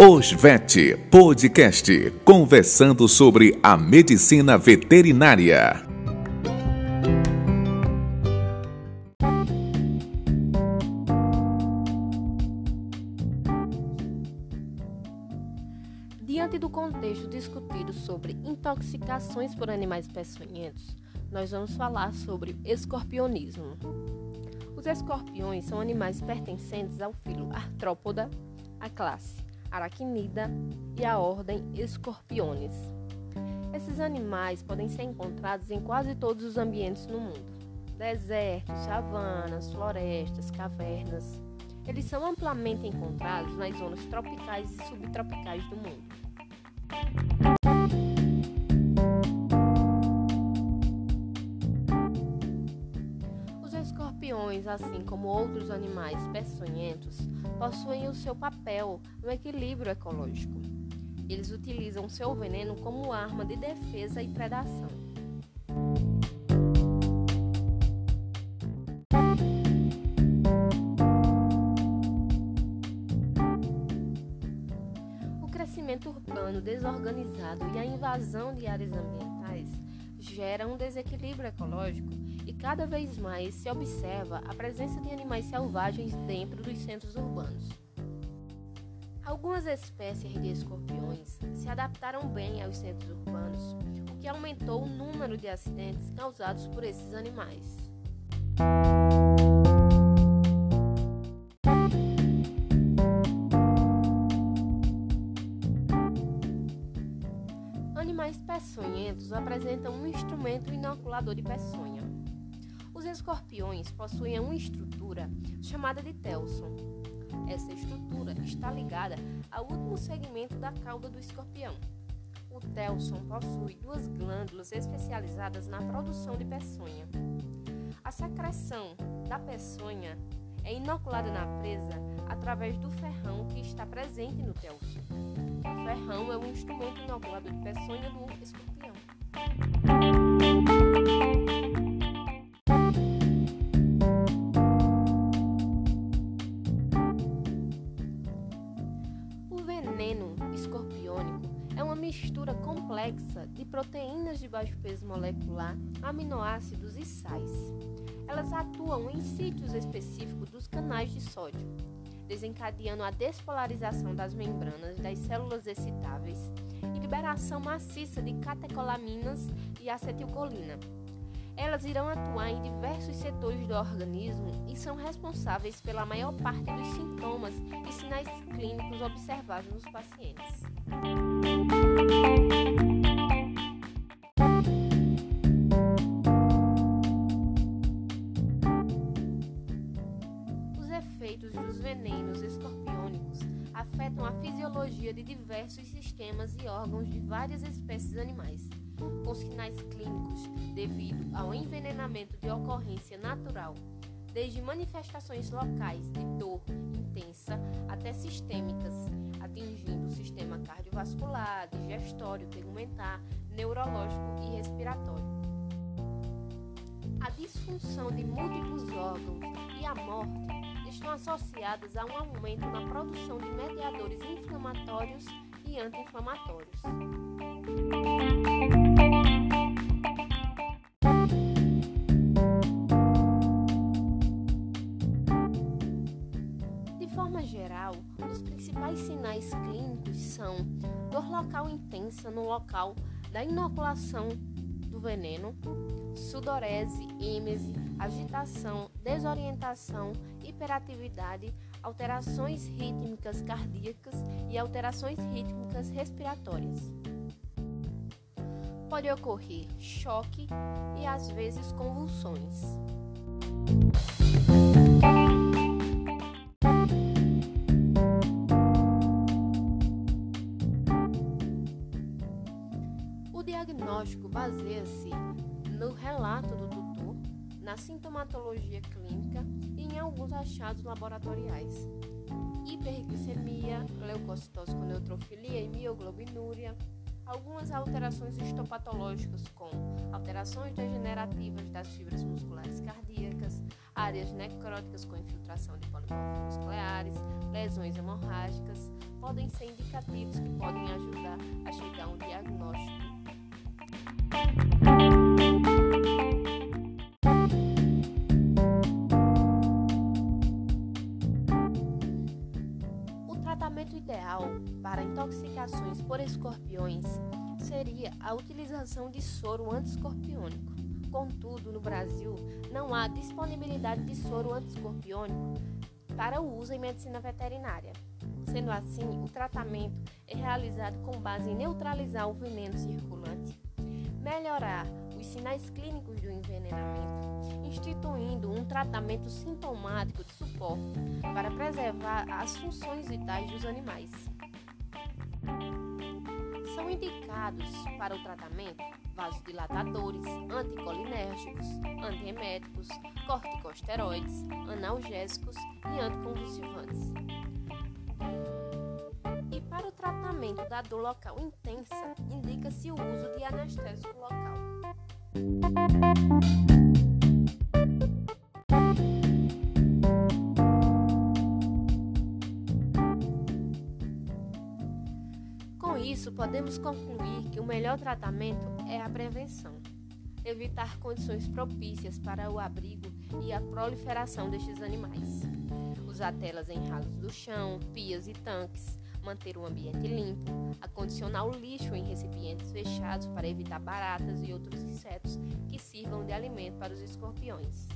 Osvet Podcast, conversando sobre a medicina veterinária. Diante do contexto discutido sobre intoxicações por animais peçonhentos, nós vamos falar sobre escorpionismo. Os escorpiões são animais pertencentes ao filo Artrópoda, a classe Aracnida e a ordem Escorpiones. Esses animais podem ser encontrados em quase todos os ambientes no mundo: desertos, savanas, florestas, cavernas. Eles são amplamente encontrados nas zonas tropicais e subtropicais do mundo. Assim como outros animais peçonhentos, possuem o seu papel no equilíbrio ecológico. Eles utilizam seu veneno como arma de defesa e predação. O crescimento urbano desorganizado e a invasão de áreas ambientais gera um desequilíbrio ecológico cada vez mais se observa a presença de animais selvagens dentro dos centros urbanos. Algumas espécies de escorpiões se adaptaram bem aos centros urbanos, o que aumentou o número de acidentes causados por esses animais. Animais peçonhentos apresentam um instrumento inoculador de peçonha. Os escorpiões possuem uma estrutura chamada de telson. Essa estrutura está ligada ao último segmento da cauda do escorpião. O telson possui duas glândulas especializadas na produção de peçonha. A secreção da peçonha é inoculada na presa através do ferrão que está presente no telson. O ferrão é o instrumento inoculador de peçonha do escorpião. Veneno escorpiônico é uma mistura complexa de proteínas de baixo peso molecular, aminoácidos e sais. Elas atuam em sítios específicos dos canais de sódio, desencadeando a despolarização das membranas das células excitáveis e liberação maciça de catecolaminas e acetilcolina. Elas irão atuar em diversos setores do organismo e são responsáveis pela maior parte dos sintomas e sinais clínicos observados nos pacientes. Os efeitos dos venenos escorpiônicos afetam a fisiologia de diversos sistemas e órgãos de várias espécies animais, com sinais clínicos devido ao envenenamento de ocorrência natural, desde manifestações locais de dor intensa até sistêmicas, atingindo o sistema cardiovascular, digestório, tegumentar, neurológico e respiratório. A disfunção de múltiplos órgãos e a morte estão associadas a um aumento na produção de mediadores inflamatórios e anti-inflamatórios. Forma geral, os principais sinais clínicos são dor local intensa no local da inoculação do veneno, sudorese, êmese, agitação, desorientação, hiperatividade, alterações rítmicas cardíacas e alterações rítmicas respiratórias. Pode ocorrer choque e às vezes convulsões. Baseia-se no relato do tutor, na sintomatologia clínica e em alguns achados laboratoriais. Hiperglicemia, leucocitose com neutrofilia e mioglobinuria, algumas alterações histopatológicas como alterações degenerativas das fibras musculares cardíacas, áreas necróticas com infiltração de polimorfos musculares, lesões hemorrágicas, podem ser indicativos que podem ajudar a chegar a um diagnóstico. O tratamento ideal para intoxicações por escorpiões seria a utilização de soro antiescorpiônico. Contudo, no Brasil, não há disponibilidade de soro antiescorpiônico para o uso em medicina veterinária. Sendo assim, o tratamento é realizado com base em neutralizar o veneno circulante, melhorar os sinais clínicos do envenenamento, instituindo um tratamento sintomático de suporte para preservar as funções vitais dos animais. São indicados para o tratamento vasodilatadores, anticolinérgicos, antieméticos, corticosteroides, analgésicos e anticonvulsivantes. E para o tratamento da dor local intensa, indica-se o uso de anestésico local. isso, podemos concluir que o melhor tratamento é a prevenção. Evitar condições propícias para o abrigo e a proliferação destes animais. Usar telas em ralos do chão, pias e tanques. Manter o ambiente limpo. Acondicionar o lixo em recipientes fechados para evitar baratas e outros insetos que sirvam de alimento para os escorpiões.